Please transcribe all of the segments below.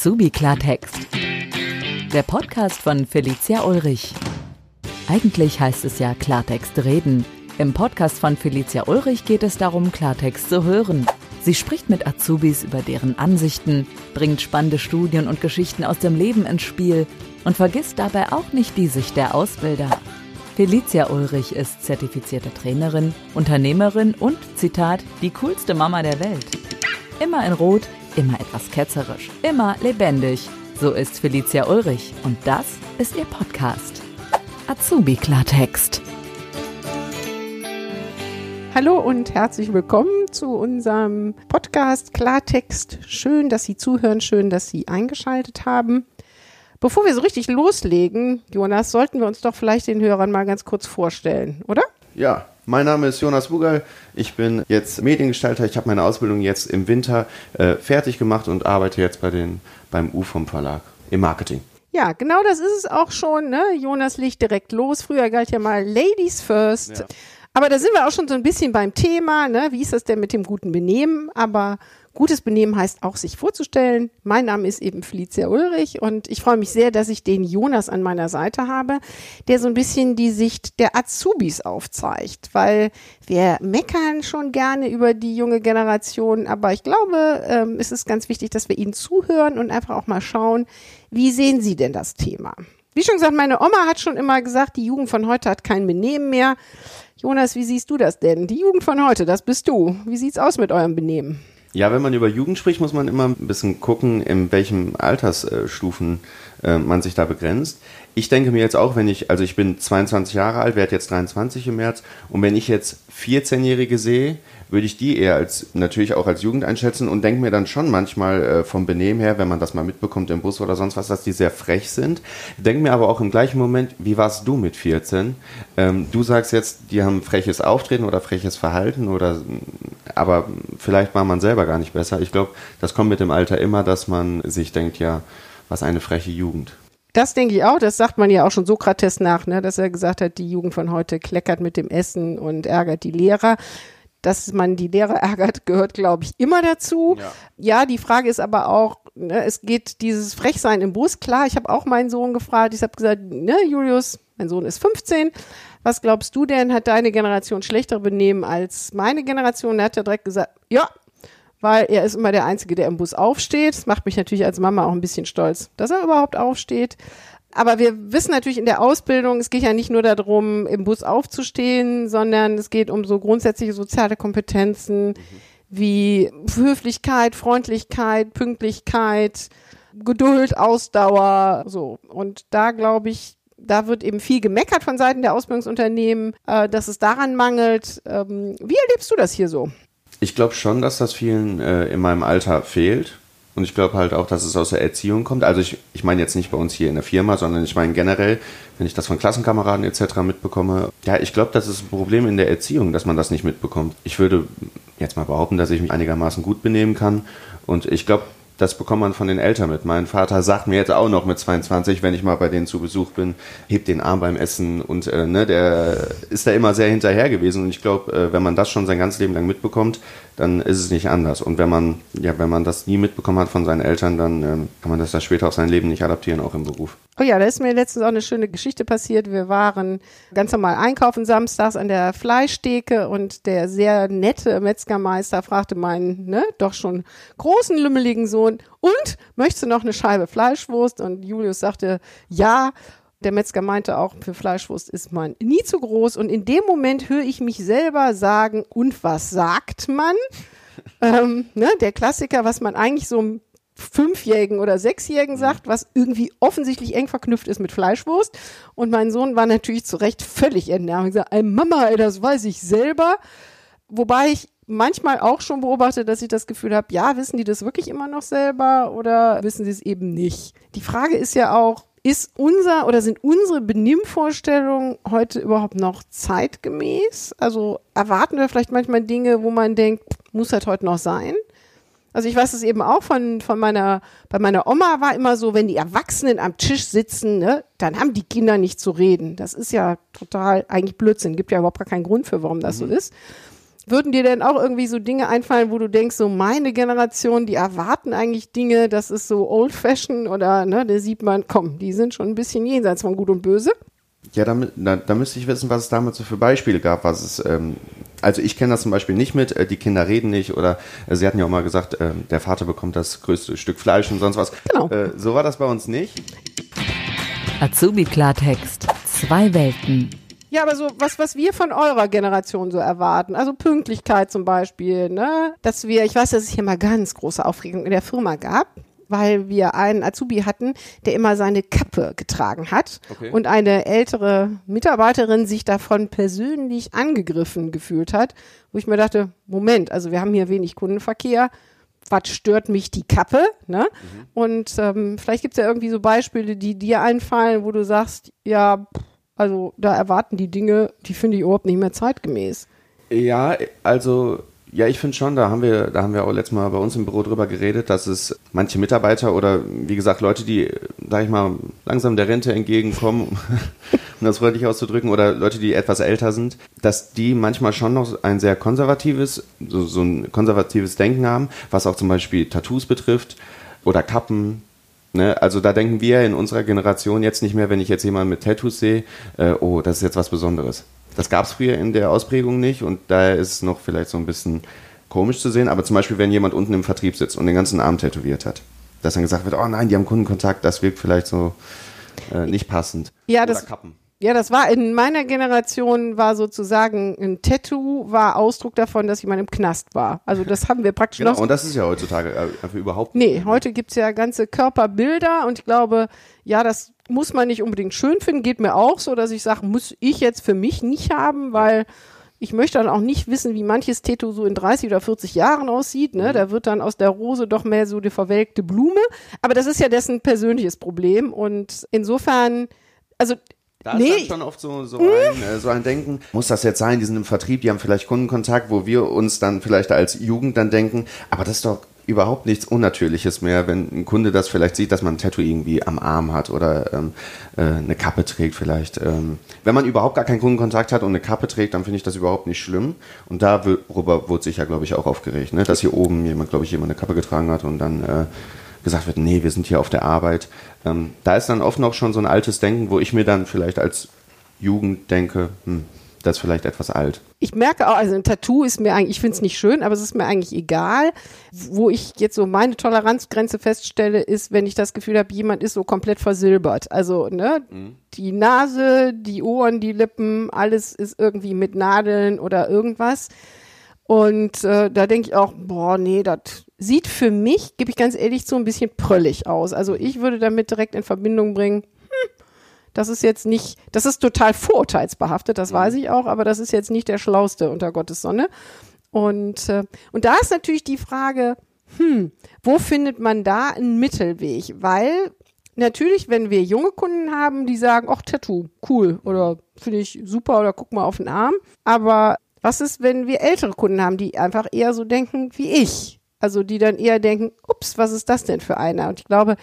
Azubi Klartext. Der Podcast von Felicia Ulrich. Eigentlich heißt es ja Klartext reden. Im Podcast von Felicia Ulrich geht es darum, Klartext zu hören. Sie spricht mit Azubis über deren Ansichten, bringt spannende Studien und Geschichten aus dem Leben ins Spiel und vergisst dabei auch nicht die Sicht der Ausbilder. Felicia Ulrich ist zertifizierte Trainerin, Unternehmerin und, Zitat, die coolste Mama der Welt. Immer in Rot, immer etwas ketzerisch, immer lebendig. So ist Felicia Ulrich und das ist ihr Podcast. Azubi Klartext. Hallo und herzlich willkommen zu unserem Podcast Klartext. Schön, dass Sie zuhören, schön, dass Sie eingeschaltet haben. Bevor wir so richtig loslegen, Jonas, sollten wir uns doch vielleicht den Hörern mal ganz kurz vorstellen, oder? Ja, mein Name ist Jonas Bugal. Ich bin jetzt Mediengestalter. Ich habe meine Ausbildung jetzt im Winter äh, fertig gemacht und arbeite jetzt bei den, beim UFOM Verlag im Marketing. Ja, genau das ist es auch schon. Ne? Jonas legt direkt los. Früher galt ja mal Ladies First. Ja. Aber da sind wir auch schon so ein bisschen beim Thema. Ne? Wie ist das denn mit dem guten Benehmen? Aber Gutes Benehmen heißt auch, sich vorzustellen. Mein Name ist eben Felicia Ulrich und ich freue mich sehr, dass ich den Jonas an meiner Seite habe, der so ein bisschen die Sicht der Azubis aufzeigt, weil wir meckern schon gerne über die junge Generation, aber ich glaube, ähm, es ist ganz wichtig, dass wir ihnen zuhören und einfach auch mal schauen, wie sehen sie denn das Thema? Wie schon gesagt, meine Oma hat schon immer gesagt, die Jugend von heute hat kein Benehmen mehr. Jonas, wie siehst du das denn? Die Jugend von heute, das bist du. Wie sieht's aus mit eurem Benehmen? Ja, wenn man über Jugend spricht, muss man immer ein bisschen gucken, in welchen Altersstufen äh, man sich da begrenzt. Ich denke mir jetzt auch, wenn ich, also ich bin 22 Jahre alt, werde jetzt 23 im März, und wenn ich jetzt 14-Jährige sehe, würde ich die eher als natürlich auch als Jugend einschätzen und denke mir dann schon manchmal äh, vom Benehmen her, wenn man das mal mitbekommt im Bus oder sonst was, dass die sehr frech sind. Denke mir aber auch im gleichen Moment, wie warst du mit 14? Ähm, du sagst jetzt, die haben freches Auftreten oder freches Verhalten oder aber vielleicht war man selber gar nicht besser. Ich glaube, das kommt mit dem Alter immer, dass man sich denkt, ja, was eine freche Jugend. Das denke ich auch. Das sagt man ja auch schon Sokrates nach, ne? dass er gesagt hat, die Jugend von heute kleckert mit dem Essen und ärgert die Lehrer dass man die Lehrer ärgert, gehört, glaube ich, immer dazu. Ja. ja, die Frage ist aber auch, ne, es geht dieses Frechsein im Bus. Klar, ich habe auch meinen Sohn gefragt. Ich habe gesagt, ne, Julius, mein Sohn ist 15. Was glaubst du denn, hat deine Generation schlechtere Benehmen als meine Generation? Da hat er direkt gesagt, ja, weil er ist immer der Einzige, der im Bus aufsteht. Das macht mich natürlich als Mama auch ein bisschen stolz, dass er überhaupt aufsteht. Aber wir wissen natürlich in der Ausbildung, es geht ja nicht nur darum, im Bus aufzustehen, sondern es geht um so grundsätzliche soziale Kompetenzen mhm. wie Höflichkeit, Freundlichkeit, Pünktlichkeit, Geduld, Ausdauer, so. Und da glaube ich, da wird eben viel gemeckert von Seiten der Ausbildungsunternehmen, äh, dass es daran mangelt. Ähm, wie erlebst du das hier so? Ich glaube schon, dass das vielen äh, in meinem Alter fehlt. Und ich glaube halt auch, dass es aus der Erziehung kommt. Also ich, ich meine jetzt nicht bei uns hier in der Firma, sondern ich meine generell, wenn ich das von Klassenkameraden etc. mitbekomme. Ja, ich glaube, das ist ein Problem in der Erziehung, dass man das nicht mitbekommt. Ich würde jetzt mal behaupten, dass ich mich einigermaßen gut benehmen kann. Und ich glaube, das bekommt man von den Eltern mit. Mein Vater sagt mir jetzt auch noch mit 22, wenn ich mal bei denen zu Besuch bin, hebt den Arm beim Essen und äh, ne, der ist da immer sehr hinterher gewesen. Und ich glaube, äh, wenn man das schon sein ganzes Leben lang mitbekommt, dann ist es nicht anders. Und wenn man, ja, wenn man das nie mitbekommen hat von seinen Eltern, dann ähm, kann man das da später auf sein Leben nicht adaptieren, auch im Beruf. Oh ja, da ist mir letztens auch eine schöne Geschichte passiert. Wir waren ganz normal einkaufen samstags an der Fleischtheke und der sehr nette Metzgermeister fragte meinen, ne, doch schon großen, lümmeligen Sohn, und möchtest du noch eine Scheibe Fleischwurst? Und Julius sagte, ja. Der Metzger meinte auch, für Fleischwurst ist man nie zu groß. Und in dem Moment höre ich mich selber sagen, und was sagt man? ähm, ne, der Klassiker, was man eigentlich so Fünfjährigen oder Sechsjährigen mhm. sagt, was irgendwie offensichtlich eng verknüpft ist mit Fleischwurst. Und mein Sohn war natürlich zu Recht völlig entnervt. Ich gesagt, ey Mama, ey, das weiß ich selber. Wobei ich manchmal auch schon beobachte, dass ich das Gefühl habe, ja, wissen die das wirklich immer noch selber oder wissen sie es eben nicht? Die Frage ist ja auch, ist unser oder sind unsere Benimmvorstellungen heute überhaupt noch zeitgemäß? Also erwarten wir vielleicht manchmal Dinge, wo man denkt, muss das heute noch sein? Also ich weiß es eben auch von, von meiner, bei meiner Oma war immer so, wenn die Erwachsenen am Tisch sitzen, ne, dann haben die Kinder nicht zu reden. Das ist ja total eigentlich Blödsinn. Gibt ja überhaupt gar keinen Grund für, warum das mhm. so ist Würden dir denn auch irgendwie so Dinge einfallen, wo du denkst, so meine Generation, die erwarten eigentlich Dinge, das ist so old fashioned oder ne, da sieht man, komm, die sind schon ein bisschen jenseits von gut und böse? Ja, da, da, da müsste ich wissen, was es damals so für Beispiele gab, was es, ähm, also ich kenne das zum Beispiel nicht mit, äh, die Kinder reden nicht oder äh, sie hatten ja auch mal gesagt, äh, der Vater bekommt das größte Stück Fleisch und sonst was. Genau. Äh, so war das bei uns nicht. Azubi Klartext. Zwei Welten. Ja, aber so was, was wir von eurer Generation so erwarten, also Pünktlichkeit zum Beispiel, ne, dass wir, ich weiß, dass es hier mal ganz große Aufregung in der Firma gab, weil wir einen Azubi hatten, der immer seine Kappe getragen hat Okay. und eine ältere Mitarbeiterin sich davon persönlich angegriffen gefühlt hat, wo ich mir dachte, Moment, also wir haben hier wenig Kundenverkehr, was stört mich die Kappe, ne? Und ähm, vielleicht gibt es ja irgendwie so Beispiele, die dir einfallen, wo du sagst, ja, pff, also da erwarten die Dinge, die finde ich überhaupt nicht mehr zeitgemäß. Ja, also ja, ich finde schon, da haben wir, da haben wir auch letztes Mal bei uns im Büro drüber geredet, dass es manche Mitarbeiter oder wie gesagt Leute, die, sag ich mal, langsam der Rente entgegenkommen, um das freundlich auszudrücken, oder Leute, die etwas älter sind, dass die manchmal schon noch ein sehr konservatives, so, so ein konservatives Denken haben, was auch zum Beispiel Tattoos betrifft oder Kappen. Ne? Also da denken wir in unserer Generation jetzt nicht mehr, wenn ich jetzt jemanden mit Tattoos sehe, äh, oh, das ist jetzt was Besonderes. Das gab es früher in der Ausprägung nicht und daher ist es noch vielleicht so ein bisschen komisch zu sehen. Aber zum Beispiel, wenn jemand unten im Vertrieb sitzt und den ganzen Arm tätowiert hat, dass dann gesagt wird, oh nein, die haben Kundenkontakt, das wirkt vielleicht so äh, nicht passend. Ja, Oder das- Kappen. Ja, das war in meiner Generation war sozusagen ein Tattoo war Ausdruck davon, dass jemand im Knast war. Also das haben wir praktisch Genau, noch. und das ist ja heutzutage äh, einfach überhaupt Nee, heute gibt's ja ganze Körperbilder und ich glaube, ja, das muss man nicht unbedingt schön finden. Geht mir auch so, dass ich sage, muss ich jetzt für mich nicht haben, weil ich möchte dann auch nicht wissen, wie manches Tattoo so in 30 oder 40 Jahren aussieht. Ne? Da wird dann aus der Rose doch mehr so die verwelkte Blume. Aber das ist ja dessen persönliches Problem. Und insofern, also Da ist Nee. dann schon oft so, so, ein, äh, so ein Denken, muss das jetzt sein, die sind im Vertrieb, die haben vielleicht Kundenkontakt, wo wir uns dann vielleicht als Jugend dann denken, aber das ist doch überhaupt nichts Unnatürliches mehr, wenn ein Kunde das vielleicht sieht, dass man ein Tattoo irgendwie am Arm hat oder ähm, äh, eine Kappe trägt vielleicht. Ähm, wenn man überhaupt gar keinen Kundenkontakt hat und eine Kappe trägt, dann finde ich das überhaupt nicht schlimm. Und darüber wurde sich ja, glaube ich, auch aufgeregt, ne? dass hier oben jemand, glaube ich, jemand eine Kappe getragen hat und dann äh, gesagt wird, nee, wir sind hier auf der Arbeit. Ähm, da ist dann oft noch schon so ein altes Denken, wo ich mir dann vielleicht als Jugend denke, hm, das ist vielleicht etwas alt. ich merke auch, also ein Tattoo ist mir eigentlich, ich finde es nicht schön, aber es ist mir eigentlich egal. Wo ich jetzt so meine Toleranzgrenze feststelle, ist, wenn ich das Gefühl habe, jemand ist so komplett versilbert. Also, ne, die Nase, die Ohren, die Lippen, alles ist irgendwie mit Nadeln oder irgendwas. Und äh, da denke ich auch, boah, nee, das sieht für mich, gebe ich ganz ehrlich zu, ein bisschen pröllig aus. Also ich würde damit direkt in Verbindung bringen, das ist jetzt nicht, das ist total vorurteilsbehaftet, das weiß ich auch, aber das ist jetzt nicht der Schlauste unter Gottes Sonne. Und, äh, und da ist natürlich die Frage, hm, wo findet man da einen Mittelweg? Weil natürlich, wenn wir junge Kunden haben, die sagen, ach, Tattoo, cool oder finde ich super oder guck mal auf den Arm. Aber was ist, wenn wir ältere Kunden haben, die einfach eher so denken wie ich? Also die dann eher denken, ups, was ist das denn für einer? Und ich glaube,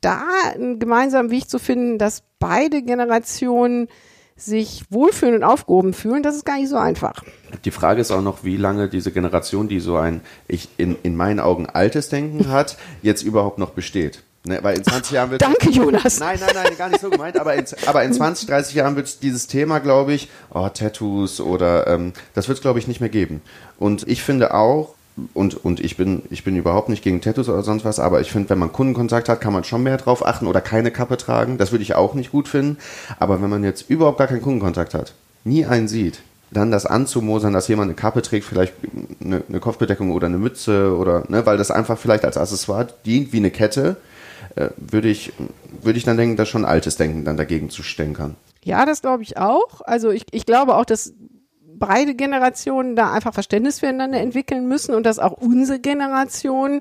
da einen gemeinsamen Weg zu finden, dass beide Generationen sich wohlfühlen und aufgehoben fühlen, das ist gar nicht so einfach. Die Frage ist auch noch, wie lange diese Generation, die so ein, ich in, in meinen Augen altes Denken hat, jetzt überhaupt noch besteht. Ne, weil in 20 Jahren wird Danke, Jonas. Nein, nein, nein, gar nicht so gemeint, aber in, aber in 20, 30 Jahren wird dieses Thema, glaube ich, oh, Tattoos oder ähm, das wird es, glaube ich, nicht mehr geben. Und ich finde auch, und, und ich bin, ich bin überhaupt nicht gegen Tattoos oder sonst was, aber ich finde, wenn man Kundenkontakt hat, kann man schon mehr drauf achten oder keine Kappe tragen. Das würde ich auch nicht gut finden. Aber wenn man jetzt überhaupt gar keinen Kundenkontakt hat, nie einen sieht, dann das anzumosern, dass jemand eine Kappe trägt, vielleicht eine, eine Kopfbedeckung oder eine Mütze oder, ne, weil das einfach vielleicht als Accessoire dient wie eine Kette, würde ich, würde ich dann denken, dass schon altes Denken dann dagegen zu stänkern. Ja, das glaube ich auch. Also ich, ich glaube auch, dass beide Generationen da einfach Verständnis füreinander entwickeln müssen und dass auch unsere Generation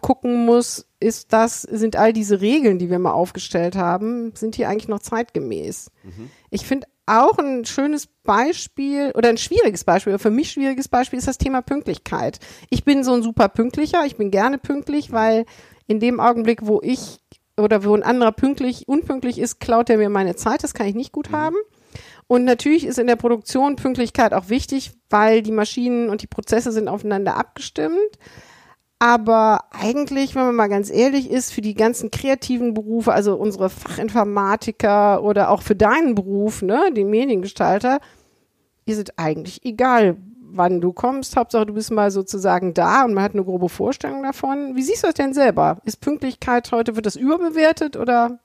gucken muss, ist das, sind all diese Regeln, die wir mal aufgestellt haben, sind die eigentlich noch zeitgemäß? Ich finde auch ein schönes Beispiel oder ein schwieriges Beispiel, oder für mich schwieriges Beispiel ist das Thema Pünktlichkeit. Ich bin so ein super pünktlicher, ich bin gerne pünktlich, weil in dem Augenblick, wo ich oder wo ein anderer pünktlich, unpünktlich ist, klaut er mir meine Zeit, das kann ich nicht gut haben. Und natürlich ist in der Produktion Pünktlichkeit auch wichtig, weil die Maschinen und die Prozesse sind aufeinander abgestimmt. Aber eigentlich, wenn man mal ganz ehrlich ist, für die ganzen kreativen Berufe, also unsere Fachinformatiker oder auch für deinen Beruf, ne, den Mediengestalter, ist es eigentlich egal, wann du kommst. Hauptsache, du bist mal sozusagen da und man hat eine grobe Vorstellung davon. Wie siehst du das denn selber? Ist Pünktlichkeit heute, wird das überbewertet oder?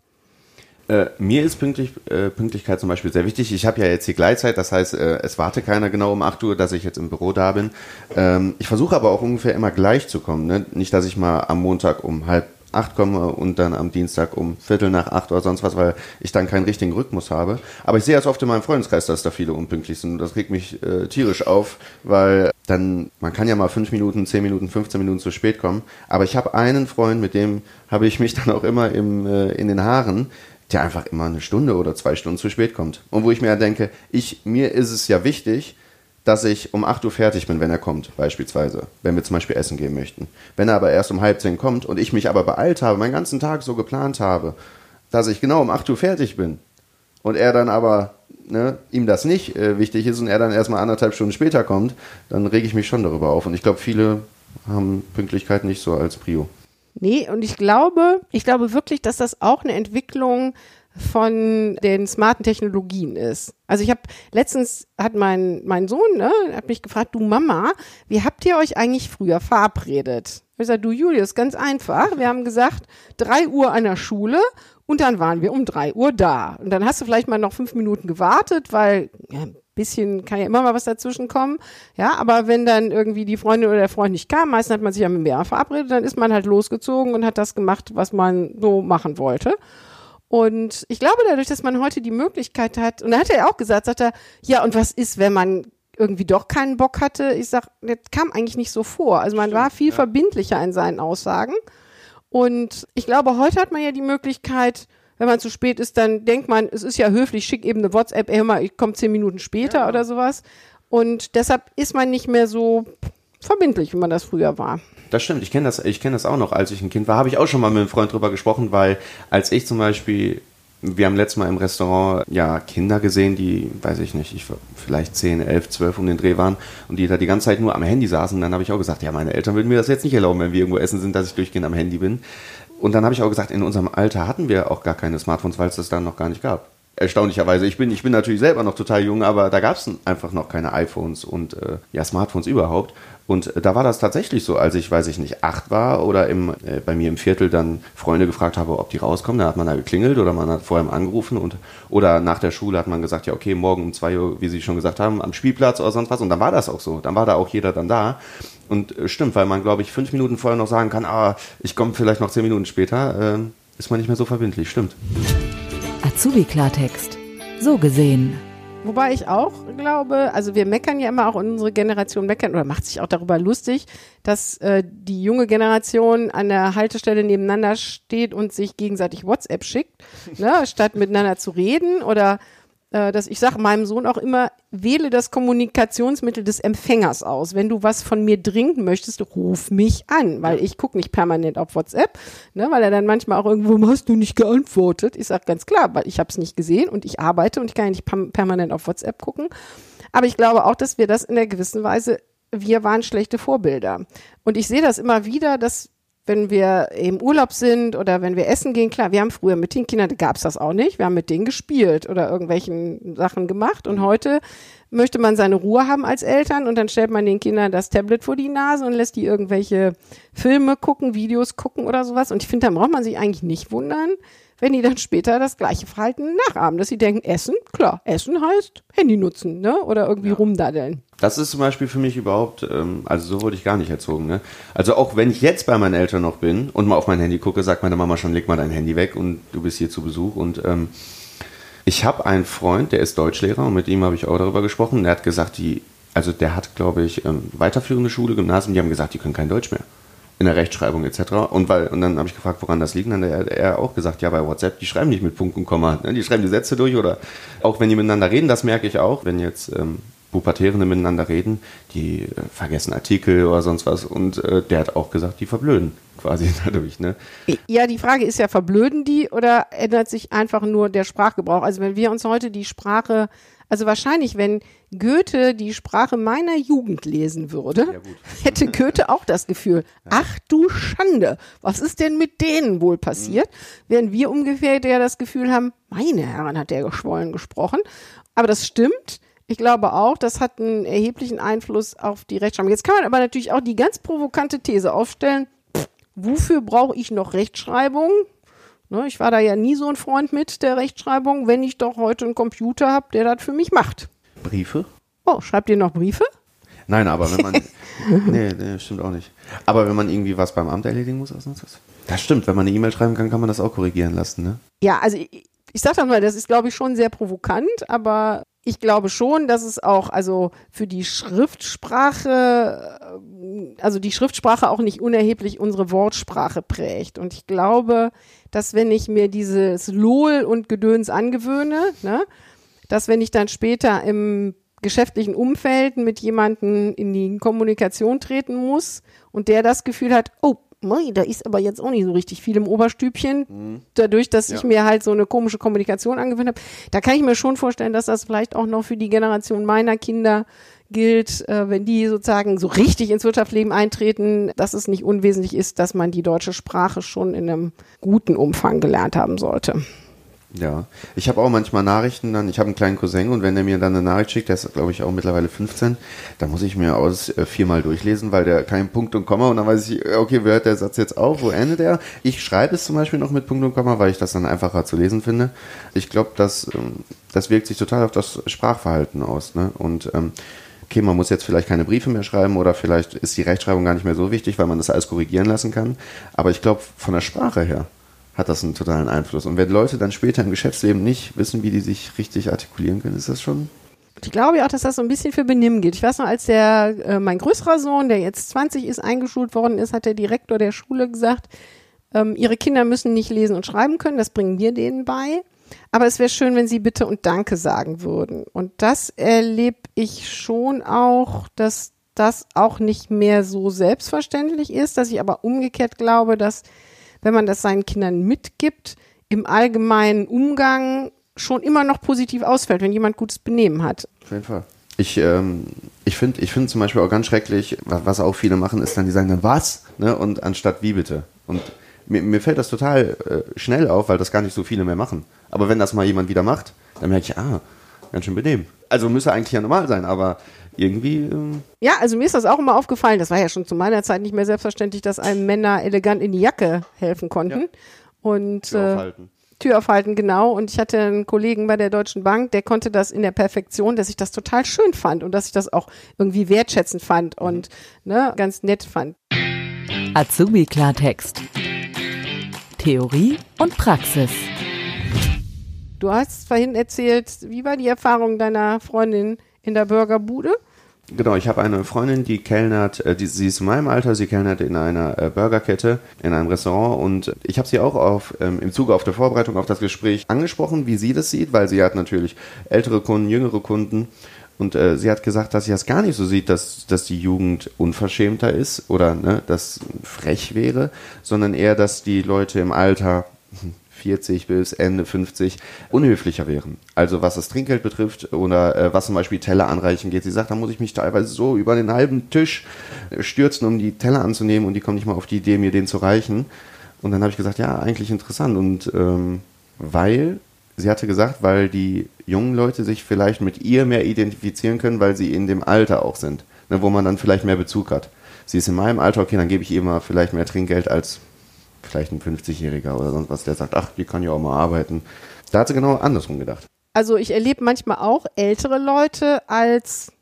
Äh, mir ist Pünktlich, äh, Pünktlichkeit zum Beispiel sehr wichtig. Ich habe ja jetzt die Gleitzeit, das heißt, äh, es warte keiner genau um 8 Uhr, dass ich jetzt im Büro da bin. Ähm, ich versuche aber auch ungefähr immer gleich zu kommen. Ne? Nicht, dass ich mal am Montag um halb acht komme und dann am Dienstag um Viertel nach acht oder sonst was, weil ich dann keinen richtigen Rhythmus habe. Aber ich sehe das oft in meinem Freundeskreis, dass da viele unpünktlich sind und das regt mich äh, tierisch auf, weil dann, man kann ja mal fünf Minuten, zehn Minuten, 15 Minuten zu spät kommen. Aber ich habe einen Freund, mit dem habe ich mich dann auch immer im, äh, in den Haaren, der einfach immer eine Stunde oder zwei Stunden zu spät kommt. Und wo ich mir ja denke, ich, mir ist es ja wichtig, dass ich um 8 Uhr fertig bin, wenn er kommt, beispielsweise, wenn wir zum Beispiel essen gehen möchten. Wenn er aber erst um halb zehn kommt und ich mich aber beeilt habe, meinen ganzen Tag so geplant habe, dass ich genau um 8 Uhr fertig bin und er dann aber ne, ihm das nicht äh, wichtig ist und er dann erstmal anderthalb Stunden später kommt, dann rege ich mich schon darüber auf. Und ich glaube, viele haben Pünktlichkeit nicht so als Prio. Nee, und ich glaube, ich glaube wirklich, dass das auch eine Entwicklung von den smarten Technologien ist. Also ich habe letztens hat mein mein Sohn ne, hat mich gefragt, du Mama, wie habt ihr euch eigentlich früher verabredet? Ich sage, du Julius, ganz einfach. Wir haben gesagt, drei Uhr an der Schule und dann waren wir um drei Uhr da. Und dann hast du vielleicht mal noch fünf Minuten gewartet, weil ja, ein bisschen kann ja immer mal was dazwischen kommen. Ja, aber wenn dann irgendwie die Freundin oder der Freund nicht kam, meistens hat man sich ja mit mehr verabredet, dann ist man halt losgezogen und hat das gemacht, was man so machen wollte. Und ich glaube, dadurch, dass man heute die Möglichkeit hat, und da hat er auch gesagt, sagt er, ja, und was ist, wenn man irgendwie doch keinen Bock hatte? Ich sag, das kam eigentlich nicht so vor. Also man war viel ja. verbindlicher in seinen Aussagen. Und ich glaube, heute hat man ja die Möglichkeit, wenn man zu spät ist, dann denkt man, es ist ja höflich, schick eben eine WhatsApp, ey, hör mal, ich komme zehn Minuten später ja. oder sowas. Und deshalb ist man nicht mehr so verbindlich, wie man das früher war. Das stimmt, ich kenne das, ich das auch noch, als ich ein Kind war, habe ich auch schon mal mit einem Freund drüber gesprochen, weil als ich zum Beispiel, wir haben letztes Mal im Restaurant ja Kinder gesehen, die, weiß ich nicht, ich vielleicht 10, 11, 12 um den Dreh waren und die da die ganze Zeit nur am Handy saßen. Dann habe ich auch gesagt, ja, meine Eltern würden mir das jetzt nicht erlauben, wenn wir irgendwo essen sind, dass ich durchgehend am Handy bin. Und dann habe ich auch gesagt, in unserem Alter hatten wir auch gar keine Smartphones, weil es das dann noch gar nicht gab erstaunlicherweise. Ich bin, ich bin natürlich selber noch total jung, aber da gab es einfach noch keine iPhones und äh, ja, Smartphones überhaupt. Und da war das tatsächlich so, als ich, weiß ich nicht, acht war oder im, äh, bei mir im Viertel dann Freunde gefragt habe, ob die rauskommen. Da hat man da geklingelt oder man hat vorher angerufen und oder nach der Schule hat man gesagt, ja, okay, morgen um zwei Uhr, wie Sie schon gesagt haben, am Spielplatz oder sonst was. Und dann war das auch so. Dann war da auch jeder dann da. Und äh, stimmt, weil man, glaube ich, fünf Minuten vorher noch sagen kann, ah, ich komme vielleicht noch zehn Minuten später, äh, ist man nicht mehr so verbindlich. Stimmt. Azubi Klartext. So gesehen. Wobei ich auch glaube, also wir meckern ja immer auch unsere Generation meckern oder macht sich auch darüber lustig, dass äh, die junge Generation an der Haltestelle nebeneinander steht und sich gegenseitig WhatsApp schickt, ne, statt miteinander zu reden oder dass ich sage meinem Sohn auch immer, wähle das Kommunikationsmittel des Empfängers aus. Wenn du was von mir dringend möchtest, ruf mich an, weil ich gucke nicht permanent auf WhatsApp, ne, weil er dann manchmal auch irgendwo, hast du nicht geantwortet? Ich sage ganz klar, weil ich habe es nicht gesehen und ich arbeite und ich kann ja nicht permanent auf WhatsApp gucken. Aber ich glaube auch, dass wir das in der gewissen Weise wir waren schlechte Vorbilder. Und ich sehe das immer wieder, dass wenn wir im Urlaub sind oder wenn wir essen gehen, klar, wir haben früher mit den Kindern, da gab's das auch nicht, wir haben mit denen gespielt oder irgendwelchen Sachen gemacht. Und mhm. heute möchte man seine Ruhe haben als Eltern und dann stellt man den Kindern das Tablet vor die Nase und lässt die irgendwelche Filme gucken, Videos gucken oder sowas. Und ich finde, da braucht man sich eigentlich nicht wundern, wenn die dann später das gleiche Verhalten nachahmen, dass sie denken, Essen, klar, Essen heißt Handy nutzen, ne? Oder irgendwie ja. rumdaddeln. Das ist zum Beispiel für mich überhaupt, ähm, also so wurde ich gar nicht erzogen, ne? Also auch wenn ich jetzt bei meinen Eltern noch bin und mal auf mein Handy gucke, sagt meine Mama schon, leg mal dein Handy weg und du bist hier zu Besuch und ähm, ich habe einen Freund, der ist Deutschlehrer und mit ihm habe ich auch darüber gesprochen. Der hat gesagt, die, also der hat, glaube ich, ähm, weiterführende Schule, Gymnasium, die haben gesagt, die können kein Deutsch mehr in der Rechtschreibung etc. Und weil und dann habe ich gefragt, woran das liegt. Und dann hat er auch gesagt, ja, bei WhatsApp, die schreiben nicht mit Punkt und Komma. Ne? Die schreiben die Sätze durch oder auch wenn die miteinander reden, das merke ich auch. Wenn jetzt ähm, Pubertierende miteinander reden, die äh, vergessen Artikel oder sonst was und äh, der hat auch gesagt, die verblöden quasi dadurch, ne? Ja, die Frage ist ja, verblöden die oder ändert sich einfach nur der Sprachgebrauch? Also wenn wir uns heute die Sprache, also wahrscheinlich, wenn Goethe die Sprache meiner Jugend lesen würde, Ja, hätte Goethe auch das Gefühl, ach du Schande, was ist denn mit denen wohl passiert? Während wir ungefähr ja das Gefühl haben, meine Herren, hat der geschwollen gesprochen. Aber das stimmt. Ich glaube auch, das hat einen erheblichen Einfluss auf die Rechtschreibung. Jetzt kann man aber natürlich auch die ganz provokante These aufstellen, wofür brauche ich noch Rechtschreibung? Ne, ich war da ja nie so ein Freund mit der Rechtschreibung, wenn ich doch heute einen Computer habe, der das für mich macht. Briefe? Oh, schreibt ihr noch Briefe? Nein, aber wenn man. nee, nee, stimmt auch nicht. Aber wenn man irgendwie was beim Amt erledigen muss, was nutzt das? Das stimmt, wenn man eine E-Mail schreiben kann, kann man das auch korrigieren lassen, ne? Ja, also ich, ich sag doch mal, das ist, glaube ich, schon sehr provokant, aber ich glaube schon, dass es auch, also für die Schriftsprache, äh, also die Schriftsprache auch nicht unerheblich unsere Wortsprache prägt. Und ich glaube, dass wenn ich mir dieses LOL und Gedöns angewöhne, ne, dass wenn ich dann später im geschäftlichen Umfeld mit jemandem in die Kommunikation treten muss und der das Gefühl hat, oh, mei, da ist aber jetzt auch nicht so richtig viel im Oberstübchen, dadurch, dass ich Ja. mir halt so eine komische Kommunikation angewöhnt habe, da kann ich mir schon vorstellen, dass das vielleicht auch noch für die Generation meiner Kinder gilt, äh, wenn die sozusagen so richtig ins Wirtschaftsleben eintreten, dass es nicht unwesentlich ist, dass man die deutsche Sprache schon in einem guten Umfang gelernt haben sollte. Ja. Ich habe auch manchmal Nachrichten dann, ich habe einen kleinen Cousin und wenn der mir dann eine Nachricht schickt, der ist glaube ich auch mittlerweile 15, dann muss ich mir aus äh, viermal durchlesen, weil der keinen Punkt und Komma und dann weiß ich, äh, okay, wo hört der Satz jetzt auf, wo endet er? Ich schreibe es zum Beispiel noch mit Punkt und Komma, weil ich das dann einfacher zu lesen finde. Ich glaube, das, ähm, das wirkt sich total auf das Sprachverhalten aus. Ne? Und ähm, okay, man muss jetzt vielleicht keine Briefe mehr schreiben oder vielleicht ist die Rechtschreibung gar nicht mehr so wichtig, weil man das alles korrigieren lassen kann. Aber ich glaube, von der Sprache her hat das einen totalen Einfluss. Und wenn Leute dann später im Geschäftsleben nicht wissen, wie die sich richtig artikulieren können, ist das schon. Ich glaube ja auch, dass das so ein bisschen für Benimm geht. Ich weiß noch, als der, äh, mein größerer Sohn, der jetzt 20 ist, eingeschult worden ist, hat der Direktor der Schule gesagt, ähm, ihre Kinder müssen nicht lesen und schreiben können, das bringen wir denen bei. Aber es wäre schön, wenn sie bitte und danke sagen würden. Und das erlebe ich schon auch, dass das auch nicht mehr so selbstverständlich ist, dass ich aber umgekehrt glaube, dass wenn man das seinen Kindern mitgibt, im allgemeinen Umgang schon immer noch positiv ausfällt, wenn jemand gutes Benehmen hat. Auf jeden Fall. Ich, ähm, ich finde ich find zum Beispiel auch ganz schrecklich, wa- was auch viele machen, ist dann, die sagen dann, was? Ne? Und anstatt wie bitte. Und mir, mir fällt das total äh, schnell auf, weil das gar nicht so viele mehr machen. Aber wenn das mal jemand wieder macht, dann merke ich, ah, ganz schön benehmen. Also müsste eigentlich ja normal sein, aber irgendwie, ähm, Ja, also mir ist das auch immer aufgefallen. Das war ja schon zu meiner Zeit nicht mehr selbstverständlich, dass einem Männer elegant in die Jacke helfen konnten. Ja. Und Tür äh, aufhalten. Tür aufhalten, genau. Und ich hatte einen Kollegen bei der Deutschen Bank, der konnte das in der Perfektion, dass ich das total schön fand und dass ich das auch irgendwie wertschätzend fand und ne, ganz nett fand. Azubi Klartext. Theorie und Praxis. Du hast vorhin erzählt, wie war die Erfahrung deiner Freundin in der Burgerbude? Genau, ich habe eine Freundin, die kellnert, äh, die, sie ist in meinem Alter, sie kellnert in einer äh, Burgerkette, in einem Restaurant und ich habe sie auch auf, ähm, im Zuge auf der Vorbereitung auf das Gespräch angesprochen, wie sie das sieht, weil sie hat natürlich ältere Kunden, jüngere Kunden und äh, sie hat gesagt, dass sie das gar nicht so sieht, dass, dass die Jugend unverschämter ist oder ne, das frech wäre, sondern eher, dass die Leute im Alter 40 bis Ende 50 unhöflicher wären. Also was das Trinkgeld betrifft oder äh, was zum Beispiel Teller anreichen geht. Sie sagt, da muss ich mich teilweise so über den halben Tisch äh, stürzen, um die Teller anzunehmen und die kommen nicht mal auf die Idee, mir den zu reichen. Und dann habe ich gesagt, ja, eigentlich interessant. Und ähm, weil, sie hatte gesagt, weil die jungen Leute sich vielleicht mit ihr mehr identifizieren können, weil sie in dem Alter auch sind, ne, wo man dann vielleicht mehr Bezug hat. Sie ist in meinem Alter, okay, dann gebe ich ihr mal vielleicht mehr Trinkgeld als vielleicht ein 50-Jähriger oder sonst was, der sagt, ach, die kann ja auch mal arbeiten. Da hat sie genau andersrum gedacht. Also ich erlebe manchmal auch ältere Leute als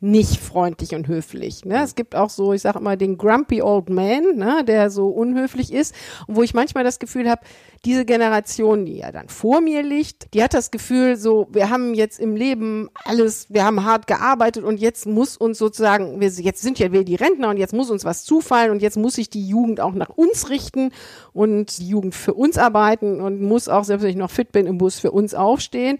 nicht freundlich und höflich. Ne? Es gibt auch so, ich sage immer, den grumpy old man, ne, der so unhöflich ist. Und wo ich manchmal das Gefühl habe, diese Generation, die ja dann vor mir liegt, die hat das Gefühl, so, wir haben jetzt im Leben alles, wir haben hart gearbeitet und jetzt muss uns sozusagen, wir, jetzt sind ja wir die Rentner und jetzt muss uns was zufallen und jetzt muss sich die Jugend auch nach uns richten und die Jugend für uns arbeiten und muss auch, selbst wenn ich noch fit bin, im Bus für uns aufstehen.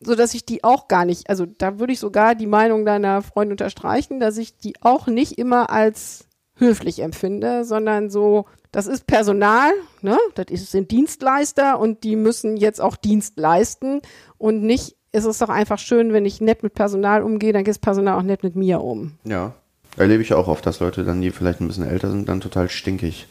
So dass ich die auch gar nicht, also da würde ich sogar die Meinung deiner Freundin unterstreichen, dass ich die auch nicht immer als höflich empfinde, sondern so, das ist Personal, ne? Das ist, sind Dienstleister und die müssen jetzt auch Dienst leisten und nicht, ist es doch einfach schön, wenn ich nett mit Personal umgehe, dann geht das Personal auch nett mit mir um. Ja. Erlebe ich auch oft, dass Leute dann, die vielleicht ein bisschen älter sind, dann total stinkig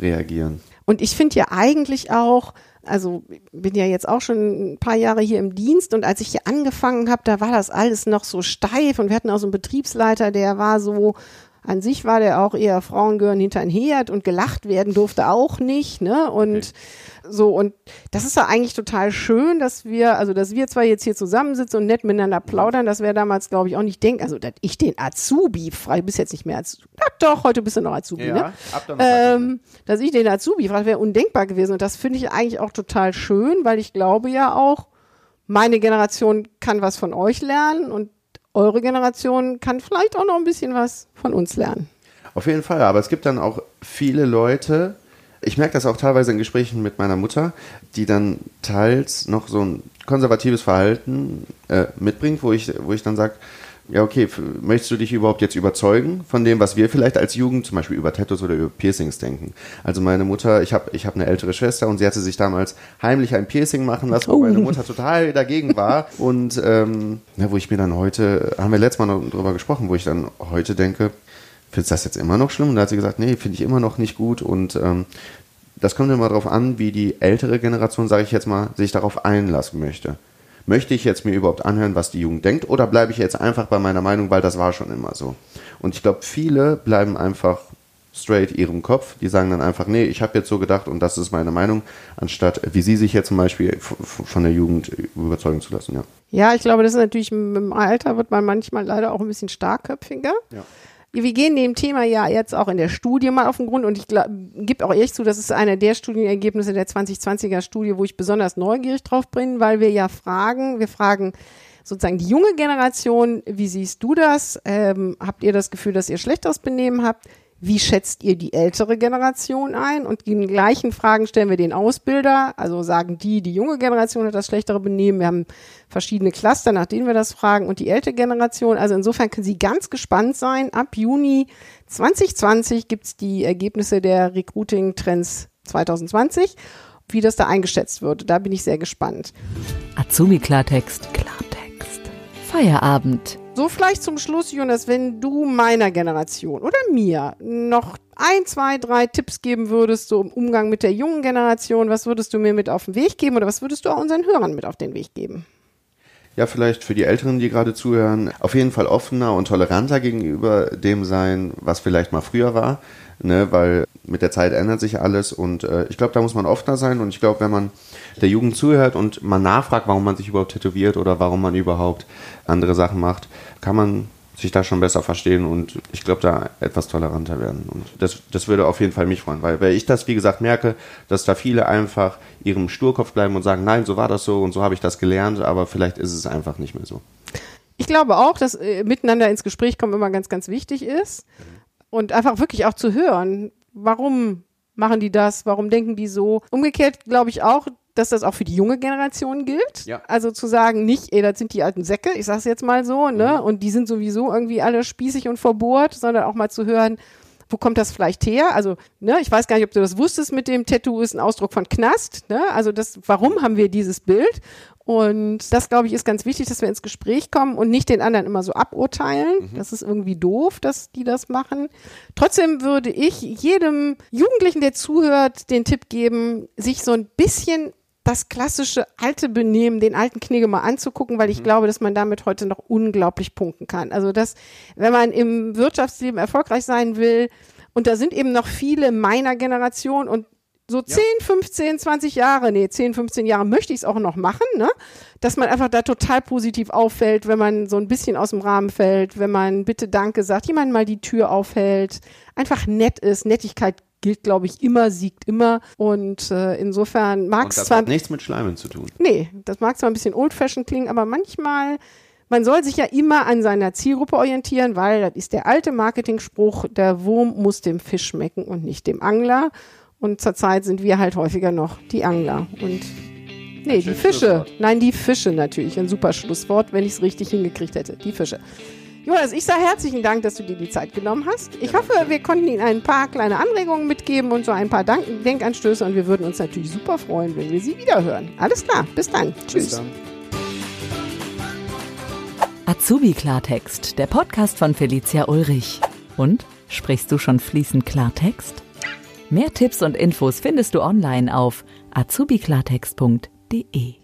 reagieren. Und ich finde ja eigentlich auch, also bin ja jetzt auch schon ein paar Jahre hier im Dienst und als ich hier angefangen habe, da war das alles noch so steif und wir hatten auch so einen Betriebsleiter, der war so an sich war der auch eher Frauen gehören hinter ein Herd und gelacht werden durfte auch nicht, ne? Und okay. so, und das ist ja eigentlich total schön, dass wir, also dass wir zwar jetzt hier zusammensitzen und nett miteinander plaudern, das wäre damals, glaube ich, auch nicht denken, also dass ich den Azubi frei, bist jetzt nicht mehr Azubi, ach doch, heute bist du noch Azubi, ja, ne? Ab ähm, dass ich den Azubi frage, wäre undenkbar gewesen. Und das finde ich eigentlich auch total schön, weil ich glaube ja auch, meine Generation kann was von euch lernen und eure Generation kann vielleicht auch noch ein bisschen was von uns lernen. Auf jeden Fall, aber es gibt dann auch viele Leute, ich merke das auch teilweise in Gesprächen mit meiner Mutter, die dann teils noch so ein konservatives Verhalten äh, mitbringt, wo ich, wo ich dann sage, ja, okay, möchtest du dich überhaupt jetzt überzeugen von dem, was wir vielleicht als Jugend zum Beispiel über Tattoos oder über Piercings denken? Also meine Mutter, ich habe ich hab eine ältere Schwester und sie hatte sich damals heimlich ein Piercing machen lassen, wo oh. meine Mutter total dagegen war. Und ähm, ja, wo ich mir dann heute, haben wir letztes Mal noch drüber gesprochen, wo ich dann heute denke, findest du das jetzt immer noch schlimm? Und da hat sie gesagt, nee, finde ich immer noch nicht gut. Und ähm, das kommt immer darauf an, wie die ältere Generation, sage ich jetzt mal, sich darauf einlassen möchte möchte ich jetzt mir überhaupt anhören, was die Jugend denkt, oder bleibe ich jetzt einfach bei meiner Meinung, weil das war schon immer so. Und ich glaube, viele bleiben einfach straight ihrem Kopf. Die sagen dann einfach, nee, ich habe jetzt so gedacht und das ist meine Meinung, anstatt wie sie sich jetzt zum Beispiel von der Jugend überzeugen zu lassen. Ja, ja ich glaube, das ist natürlich im Alter wird man manchmal leider auch ein bisschen starkköpfiger. Ja wir gehen dem Thema ja jetzt auch in der Studie mal auf den Grund und ich gebe auch ehrlich zu, das ist einer der Studienergebnisse der 2020er Studie, wo ich besonders neugierig drauf bin, weil wir ja fragen, wir fragen sozusagen die junge Generation, wie siehst du das? Ähm, habt ihr das Gefühl, dass ihr schlechteres Benehmen habt? Wie schätzt ihr die ältere Generation ein? Und die gleichen Fragen stellen wir den Ausbilder. Also sagen die, die junge Generation hat das schlechtere Benehmen. Wir haben verschiedene Cluster, nach denen wir das fragen. Und die ältere Generation. Also insofern können Sie ganz gespannt sein. Ab Juni 2020 gibt's die Ergebnisse der Recruiting Trends 2020. Wie das da eingeschätzt wird, da bin ich sehr gespannt. Azubi Klartext, Klartext. Feierabend. So vielleicht zum Schluss, Jonas, wenn du meiner Generation oder mir noch ein, zwei, drei Tipps geben würdest, so im Umgang mit der jungen Generation, was würdest du mir mit auf den Weg geben oder was würdest du auch unseren Hörern mit auf den Weg geben? Ja, vielleicht für die Älteren, die gerade zuhören, auf jeden Fall offener und toleranter gegenüber dem sein, was vielleicht mal früher war ne, weil mit der Zeit ändert sich alles und äh, ich glaube, da muss man offener sein und ich glaube, wenn man der Jugend zuhört und man nachfragt, warum man sich überhaupt tätowiert oder warum man überhaupt andere Sachen macht, kann man sich da schon besser verstehen und ich glaube, da etwas toleranter werden. Und das, das würde auf jeden Fall mich freuen, weil, weil ich das, wie gesagt, merke, dass da viele einfach ihrem Sturkopf bleiben und sagen, nein, so war das so und so habe ich das gelernt, aber vielleicht ist es einfach nicht mehr so. Ich glaube auch, dass äh, miteinander ins Gespräch kommen immer ganz, ganz wichtig ist und einfach wirklich auch zu hören, warum machen die das, warum denken die so. Umgekehrt glaube ich auch, dass das auch für die junge Generation gilt. Ja. Also zu sagen, nicht, ey, das sind die alten Säcke, ich sag's jetzt mal so, ne? Mhm. Und die sind sowieso irgendwie alle spießig und verbohrt, sondern auch mal zu hören, wo kommt das vielleicht her? Also, ne, ich weiß gar nicht, ob du das wusstest mit dem Tattoo ist ein Ausdruck von Knast, ne? Also das, warum haben wir dieses Bild? Und das, glaube ich, ist ganz wichtig, dass wir ins Gespräch kommen und nicht den anderen immer so aburteilen. Mhm. Das ist irgendwie doof, dass die das machen. Trotzdem würde ich jedem Jugendlichen, der zuhört, den Tipp geben, sich so ein bisschen das klassische alte Benehmen, den alten Knigge mal anzugucken, weil ich mhm. glaube, dass man damit heute noch unglaublich punkten kann. Also dass, wenn man im Wirtschaftsleben erfolgreich sein will, und da sind eben noch viele meiner Generation und so 10, ja. 15, 20 Jahre, nee, 10, 15 Jahre möchte ich es auch noch machen, ne? Dass man einfach da total positiv auffällt, wenn man so ein bisschen aus dem Rahmen fällt, wenn man bitte Danke sagt, jemand mal die Tür aufhält, einfach nett ist. Nettigkeit gilt, glaube ich, immer, siegt immer. Und äh, insofern mag es zwar. Hat nichts mit Schleimen zu tun. Nee, das mag zwar ein bisschen old-fashioned klingen, aber manchmal man soll sich ja immer an seiner Zielgruppe orientieren, weil das ist der alte Marketingspruch, der Wurm muss dem Fisch schmecken und nicht dem Angler. Und zurzeit sind wir halt häufiger noch die Angler. Und Nee, die Fische. Nein, die Fische natürlich. Ein super Schlusswort, wenn ich es richtig hingekriegt hätte. Die Fische. Jonas, ich sage herzlichen Dank, dass du dir die Zeit genommen hast. Ich hoffe, wir konnten Ihnen ein paar kleine Anregungen mitgeben und so ein paar Dank Denkanstöße und wir würden uns natürlich super freuen, wenn wir Sie wiederhören. Alles klar, bis dann. Tschüss. Bis dann. Azubi Klartext, der Podcast von Felicia Ulrich. Und sprichst du schon fließend Klartext? Mehr Tipps und Infos findest du online auf azubiklartext.de.